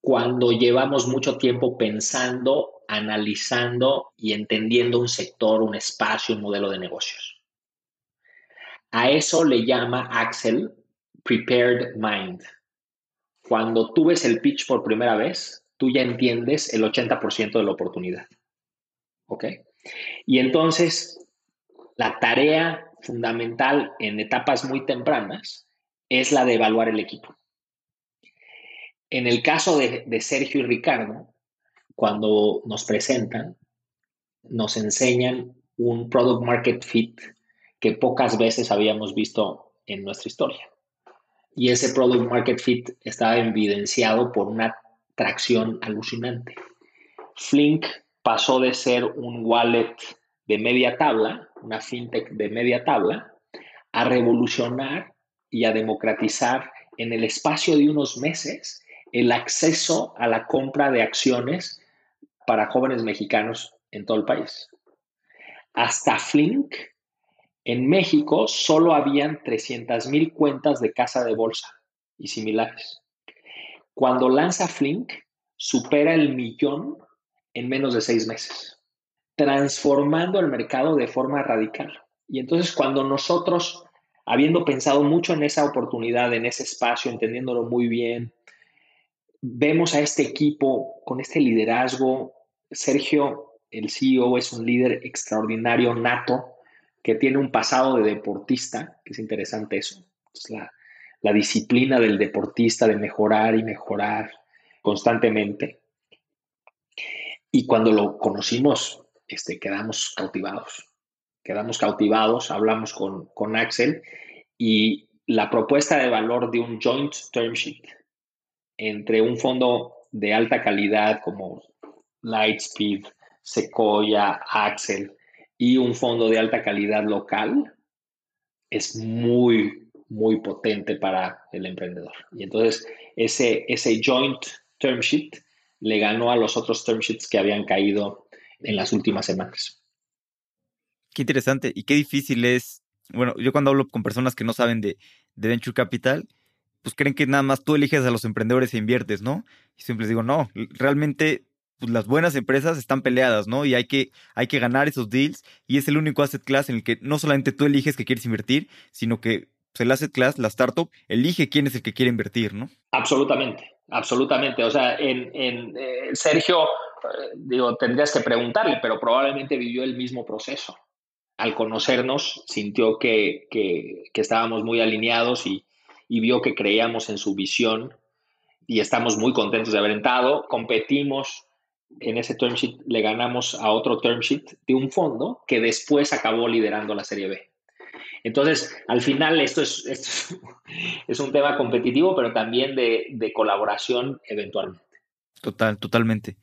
cuando llevamos mucho tiempo pensando, analizando y entendiendo un sector, un espacio, un modelo de negocios. A eso le llama Axel Prepared Mind. cuando tú ves el pitch por primera vez, tú ya entiendes el 80% de la oportunidad. ¿Ok? Y entonces, la tarea fundamental en etapas muy tempranas es la de evaluar el equipo. En el caso de, Sergio y Ricardo, cuando nos presentan, nos enseñan un product market fit que pocas veces habíamos visto en nuestra historia. Y ese product market fit estaba evidenciado por una tracción alucinante. Flink pasó de ser un wallet de media tabla, una fintech de media tabla, a revolucionar y a democratizar en el espacio de unos meses el acceso a la compra de acciones para jóvenes mexicanos en todo el país. Hasta Flink, en México solo habían 300 mil cuentas de casa de bolsa y similares. Cuando lanza Flink, supera el millón en menos de seis meses, transformando el mercado de forma radical. Y entonces cuando nosotros, habiendo pensado mucho en esa oportunidad, en ese espacio, entendiéndolo muy bien, vemos a este equipo con este liderazgo. Sergio, el CEO, es un líder extraordinario, nato, que tiene un pasado de deportista, que es interesante eso. Es la, la disciplina del deportista de mejorar y mejorar constantemente. Y cuando lo conocimos, este, quedamos cautivados. Quedamos cautivados, hablamos con, con Axel y la propuesta de valor de un joint term sheet entre un fondo de alta calidad como Lightspeed, Sequoia, Axel y un fondo de alta calidad local es muy, muy potente para el emprendedor. Y entonces ese, ese joint term sheet le ganó a los otros term sheets que habían caído en las últimas semanas. Qué interesante y qué difícil es. Bueno, yo cuando hablo con personas que no saben de, de Venture Capital, pues creen que nada más tú eliges a los emprendedores e inviertes, ¿no? Y siempre les digo, no, realmente pues, las buenas empresas están peleadas, ¿no? Y hay que, hay que ganar esos deals y es el único asset class en el que no solamente tú eliges que quieres invertir, sino que el asset class, la startup, elige quién es el que quiere invertir, ¿no? Absolutamente, absolutamente. O sea, en, eh, Sergio, eh, digo, tendrías que preguntarle, pero probablemente vivió el mismo proceso. Al conocernos, sintió que, estábamos muy alineados y, y, vio que creíamos en su visión y estamos muy contentos de haber entrado. Competimos en ese term sheet, le ganamos a otro term sheet de un fondo que después acabó liderando la Serie B. Entonces, al final esto es, es, un tema competitivo, pero también de, colaboración eventualmente. Total, totalmente.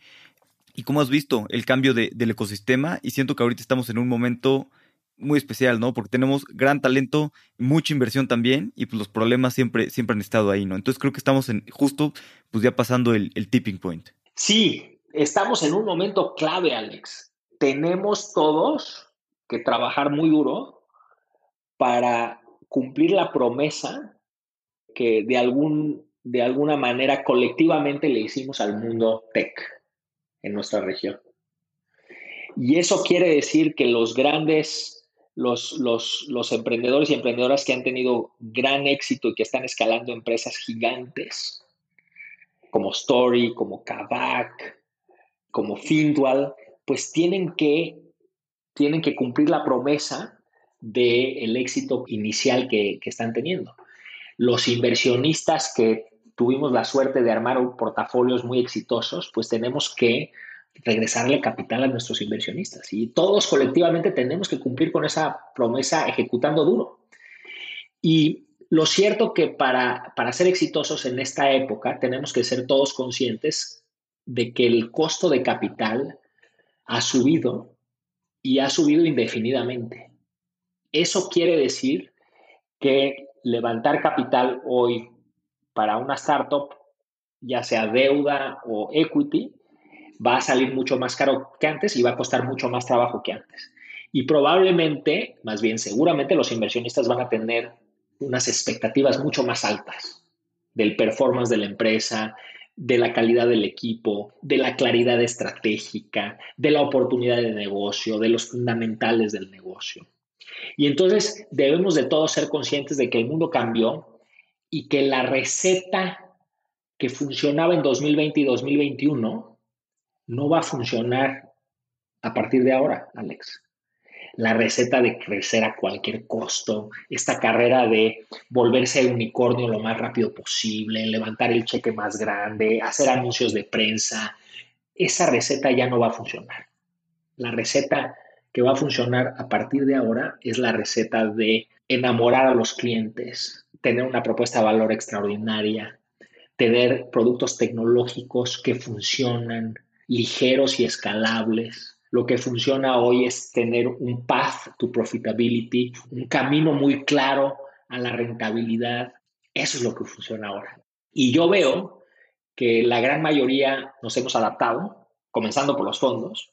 ¿Y cómo has visto el cambio del ecosistema? Y siento que ahorita estamos en un momento muy especial, ¿no? Porque tenemos gran talento, mucha inversión también, y pues los problemas siempre, siempre han estado ahí, ¿no? Entonces creo que estamos en justo, pues ya pasando el, el tipping point. Sí, estamos en un momento clave, Alex. Tenemos todos que trabajar muy duro para cumplir la promesa que de, algún, de alguna manera colectivamente le hicimos al mundo tech en nuestra región. Y eso quiere decir que los grandes, los, los, los emprendedores y emprendedoras que han tenido gran éxito y que están escalando empresas gigantes, como Story, como Kavak, como Findual, pues tienen que, tienen que cumplir la promesa del éxito inicial que, están teniendo. Los inversionistas que tuvimos la suerte de armar portafolios muy exitosos, pues tenemos que regresarle capital a nuestros inversionistas. Y todos colectivamente tenemos que cumplir con esa promesa ejecutando duro. Y lo cierto que para, para ser exitosos en esta época tenemos que ser todos conscientes de que el costo de capital ha subido y ha subido indefinidamente. Eso quiere decir que levantar capital hoy para una startup, ya sea deuda o equity, va a salir mucho más caro que antes y va a costar mucho más trabajo que antes. Y probablemente, más bien seguramente, los inversionistas van a tener unas expectativas mucho más altas del performance de la empresa, de la calidad del equipo, de la claridad estratégica, de la oportunidad de negocio, de los fundamentales del negocio. Y entonces debemos de todos ser conscientes de que el mundo cambió y que la receta que funcionaba en 2020 y 2021 no va a funcionar a partir de ahora, Alex. La receta de crecer a cualquier costo, esta carrera de volverse unicornio lo más rápido posible, levantar el cheque más grande, hacer anuncios de prensa, esa receta ya no va a funcionar. La receta que va a funcionar a partir de ahora es la receta de enamorar a los clientes, tener una propuesta de valor extraordinaria, tener productos tecnológicos que funcionan, ligeros y escalables. Lo que funciona hoy es tener un path to profitability, un camino muy claro a la rentabilidad. Eso es lo que funciona ahora. Y yo veo que la gran mayoría nos hemos adaptado, comenzando por los fondos,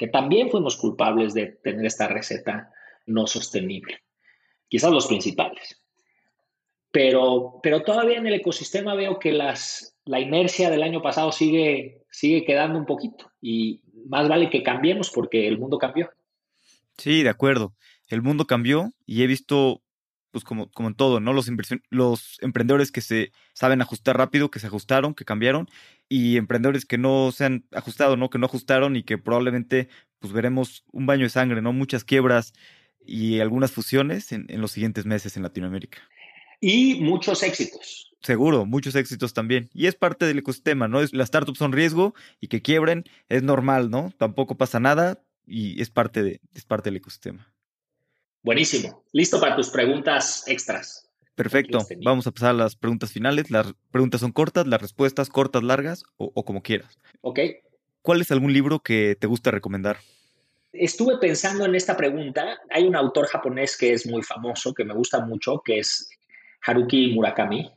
que también fuimos culpables de tener esta receta no sostenible. Quizás los principales. Pero, pero todavía en el ecosistema veo que las, la inercia del año pasado sigue, sigue quedando un poquito y más vale que cambiemos porque el mundo cambió. Sí, de acuerdo. El mundo cambió y he visto, pues como, como en todo, ¿no? Los, los emprendedores que se saben ajustar rápido, que se ajustaron, que cambiaron y emprendedores que no se han ajustado, ¿no? Que no ajustaron y que probablemente pues veremos un baño de sangre, ¿no? Muchas quiebras y algunas fusiones en, los siguientes meses en Latinoamérica. Y muchos éxitos. Seguro, muchos éxitos también. Y es parte del ecosistema, ¿no? Las startups son riesgo y que quiebren es normal, ¿no? Tampoco pasa nada y es parte, de, es parte del ecosistema. Buenísimo. Listo para tus preguntas extras. Perfecto. Vamos a pasar a las preguntas finales. Las preguntas son cortas, las respuestas cortas, largas o, como quieras. Ok. ¿Cuál es algún libro que te gusta recomendar? Estuve pensando en esta pregunta. Hay un autor japonés que es muy famoso, que me gusta mucho, que es Haruki Murakami,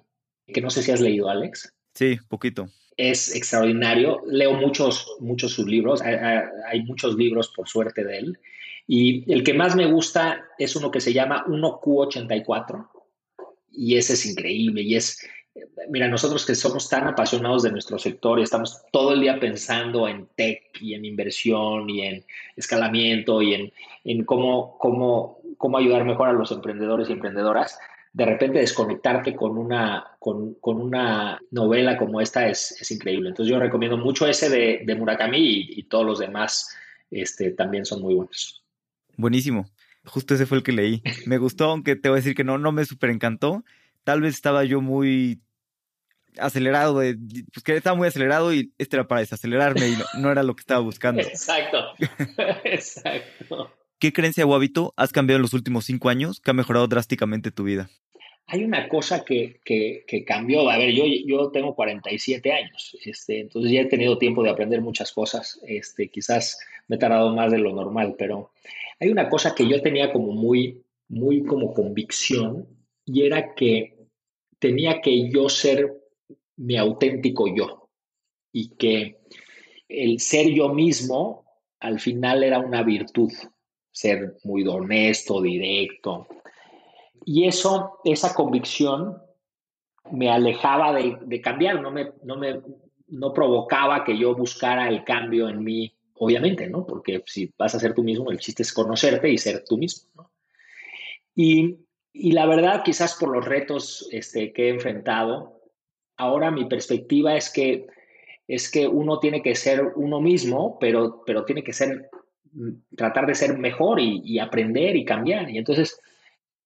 que no sé si has leído, Alex. Sí, poquito. Es extraordinario. Leo muchos, muchos sus libros. Hay, muchos libros, por suerte, de él. Y el que más me gusta es uno que se llama 1Q84 y ese es increíble y es, mira, nosotros que somos tan apasionados de nuestro sector y estamos todo el día pensando en tech y en inversión y en escalamiento y en, en cómo, cómo, cómo ayudar mejor a los emprendedores y emprendedoras, de repente desconectarte con una, con, con una novela como esta es, es, increíble. Entonces yo recomiendo mucho ese de, de Murakami y, y, todos los demás este, también son muy buenos. Buenísimo. Justo ese fue el que leí. Me gustó, aunque te voy a decir que no, no me súper encantó. Tal vez estaba yo muy acelerado, de, pues que estaba muy acelerado y este era para desacelerarme y no, era lo que estaba buscando. Exacto, exacto. ¿Qué creencia o hábito has cambiado en los últimos cinco años que ha mejorado drásticamente tu vida? Hay una cosa que, que, cambió. A ver, yo, yo tengo 47 años, este, entonces ya he tenido tiempo de aprender muchas cosas. Este, quizás me he tardado más de lo normal, pero hay una cosa que yo tenía como muy, muy como convicción y era que tenía que yo ser mi auténtico yo y que el ser yo mismo al final era una virtud, ser muy honesto, directo. Y eso, esa convicción me alejaba de, cambiar, no me, no me no provocaba que yo buscara el cambio en mí obviamente, ¿no? Porque si vas a ser tú mismo, el chiste es conocerte y ser tú mismo, ¿no? Y, la verdad, quizás por los retos este, que he enfrentado, ahora mi perspectiva es que, es que uno tiene que ser uno mismo, pero, pero tiene que ser, tratar de ser mejor y, y aprender y cambiar. Y entonces,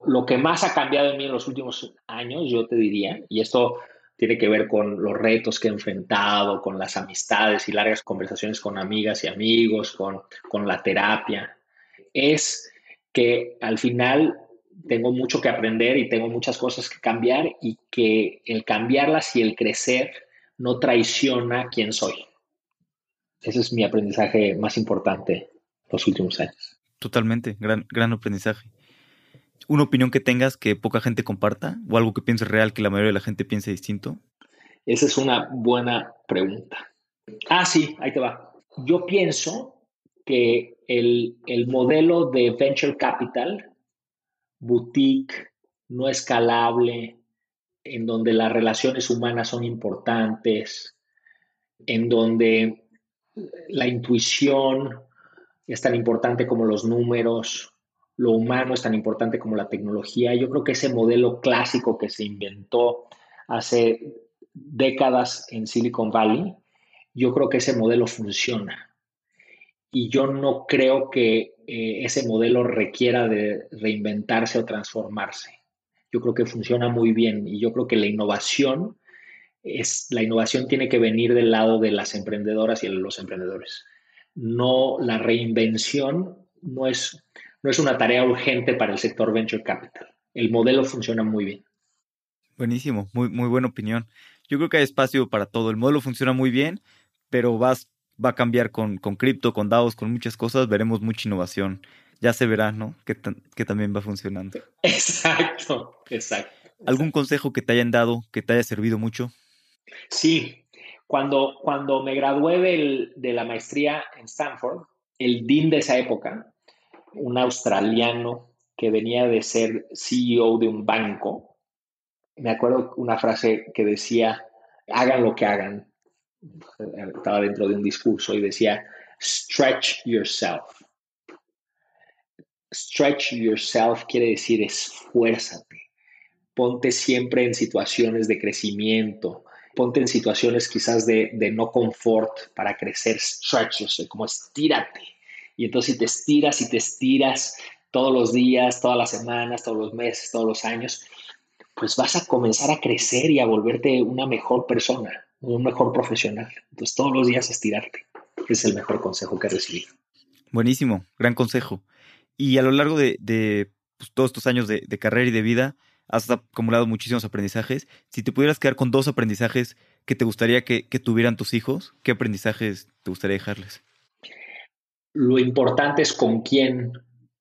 lo que más ha cambiado en mí en los últimos años, yo te diría, y esto tiene que ver con los retos que he enfrentado, con las amistades y largas conversaciones con amigas y amigos, con, con la terapia. Es que al final tengo mucho que aprender y tengo muchas cosas que cambiar y que el cambiarlas y el crecer no traiciona quién soy. Ese es mi aprendizaje más importante los últimos años. Totalmente, gran, gran aprendizaje una opinión que tengas que poca gente comparta o algo que pienses real que la mayoría de la gente piense distinto? Esa es una buena pregunta. Ah, sí, ahí te va. Yo pienso que el, el modelo de venture capital, boutique, no escalable, en donde las relaciones humanas son importantes, en donde la intuición es tan importante como los números, lo humano es tan importante como la tecnología. Yo creo que ese modelo clásico que se inventó hace décadas en Silicon Valley, yo creo que ese modelo funciona. Y yo no creo que eh, ese modelo requiera de reinventarse o transformarse. Yo creo que funciona muy bien y yo creo que la innovación es la innovación tiene que venir del lado de las emprendedoras y los emprendedores. No la reinvención no es no es una tarea urgente para el sector venture capital. El modelo funciona muy bien. Buenísimo, muy, muy buena opinión. Yo creo que hay espacio para todo. El modelo funciona muy bien, pero vas, va a cambiar con, con cripto, con DAOs, con muchas cosas. Veremos mucha innovación. Ya se verá, ¿no? Que, que también va funcionando. Exacto, exacto. ¿Algún consejo que te hayan dado que te haya servido mucho? Sí, cuando, cuando me gradué de la maestría en Stanford, el dean de esa época, un australiano que venía de ser CEO de un banco. Me acuerdo una frase que decía, hagan lo que hagan. Estaba dentro de un discurso y decía, stretch yourself. Stretch yourself quiere decir esfuérzate. Ponte siempre en situaciones de crecimiento. Ponte en situaciones quizás de, de no confort para crecer. Stretch yourself, como estírate y entonces si te estiras y te estiras todos los días, todas las semanas, todos los meses, todos los años, pues vas a comenzar a crecer y a volverte una mejor persona, un mejor profesional. Entonces todos los días estirarte. Es el mejor consejo que he recibido. Buenísimo, gran consejo. Y a lo largo de, pues, todos estos años de, carrera y de vida, has acumulado muchísimos aprendizajes. Si te pudieras quedar con dos aprendizajes que te gustaría que, que tuvieran tus hijos, ¿qué aprendizajes te gustaría dejarles? Lo importante es con quién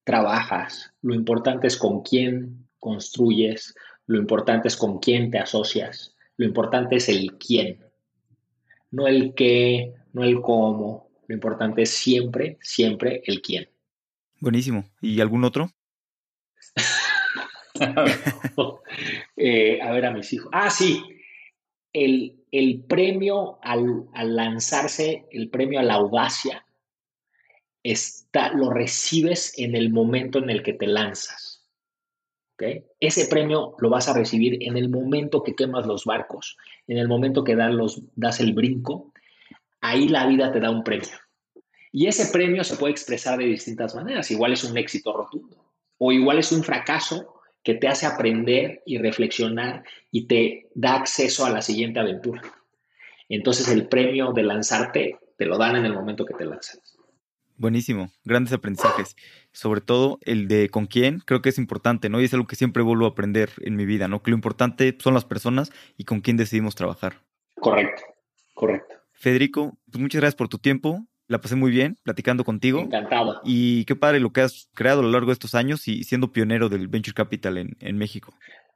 trabajas, lo importante es con quién construyes, lo importante es con quién te asocias, lo importante es el quién, no el qué, no el cómo, lo importante es siempre, siempre el quién. Buenísimo. ¿Y algún otro? Eh, a ver a mis hijos. Ah, sí. El, el premio al, al lanzarse, el premio a la audacia, lo recibes en el momento en el que te lanzas. Ese premio lo vas a recibir en el momento que quemas los barcos, en el momento que das, das el brinco, ahí la vida te da un premio. Y ese premio se puede expresar de distintas maneras. Igual es un éxito rotundo o igual es un fracaso que te hace aprender y reflexionar y te da acceso a la siguiente aventura. Entonces el premio de lanzarte te lo dan en el momento que te lanzas. Buenísimo, grandes aprendizajes. Sobre todo el de con quién, creo que es importante, ¿no? Y es algo que siempre vuelvo a aprender en mi vida, ¿no? Que lo importante son las personas y con quién decidimos trabajar. Correcto, correcto. Federico, pues muchas gracias por tu tiempo. La pasé muy bien platicando contigo. Encantado. Y qué padre lo que has creado a lo largo de estos años y siendo pionero del Venture Capital en, México.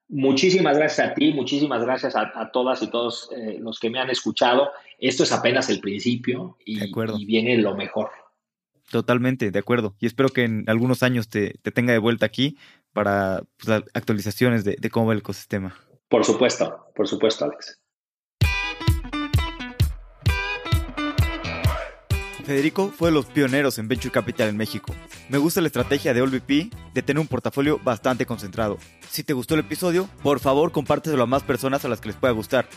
Muchísimas gracias a ti, muchísimas gracias a, todas y todos eh, los que me han escuchado. Esto es apenas el principio y, y viene lo mejor. Totalmente, de acuerdo. Y espero que en algunos años te, tenga de vuelta aquí para pues, actualizaciones de, de cómo va el ecosistema. Por supuesto, por supuesto, Alex. Federico fue de los pioneros en Venture Capital en México. Me gusta la estrategia de OLVP de tener un portafolio bastante concentrado. Si te gustó el episodio, por favor compárteselo a más personas a las que les pueda gustar.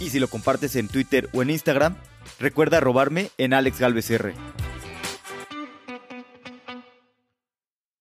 Y si lo compartes en Twitter o en Instagram, recuerda robarme en Alex Galvez R.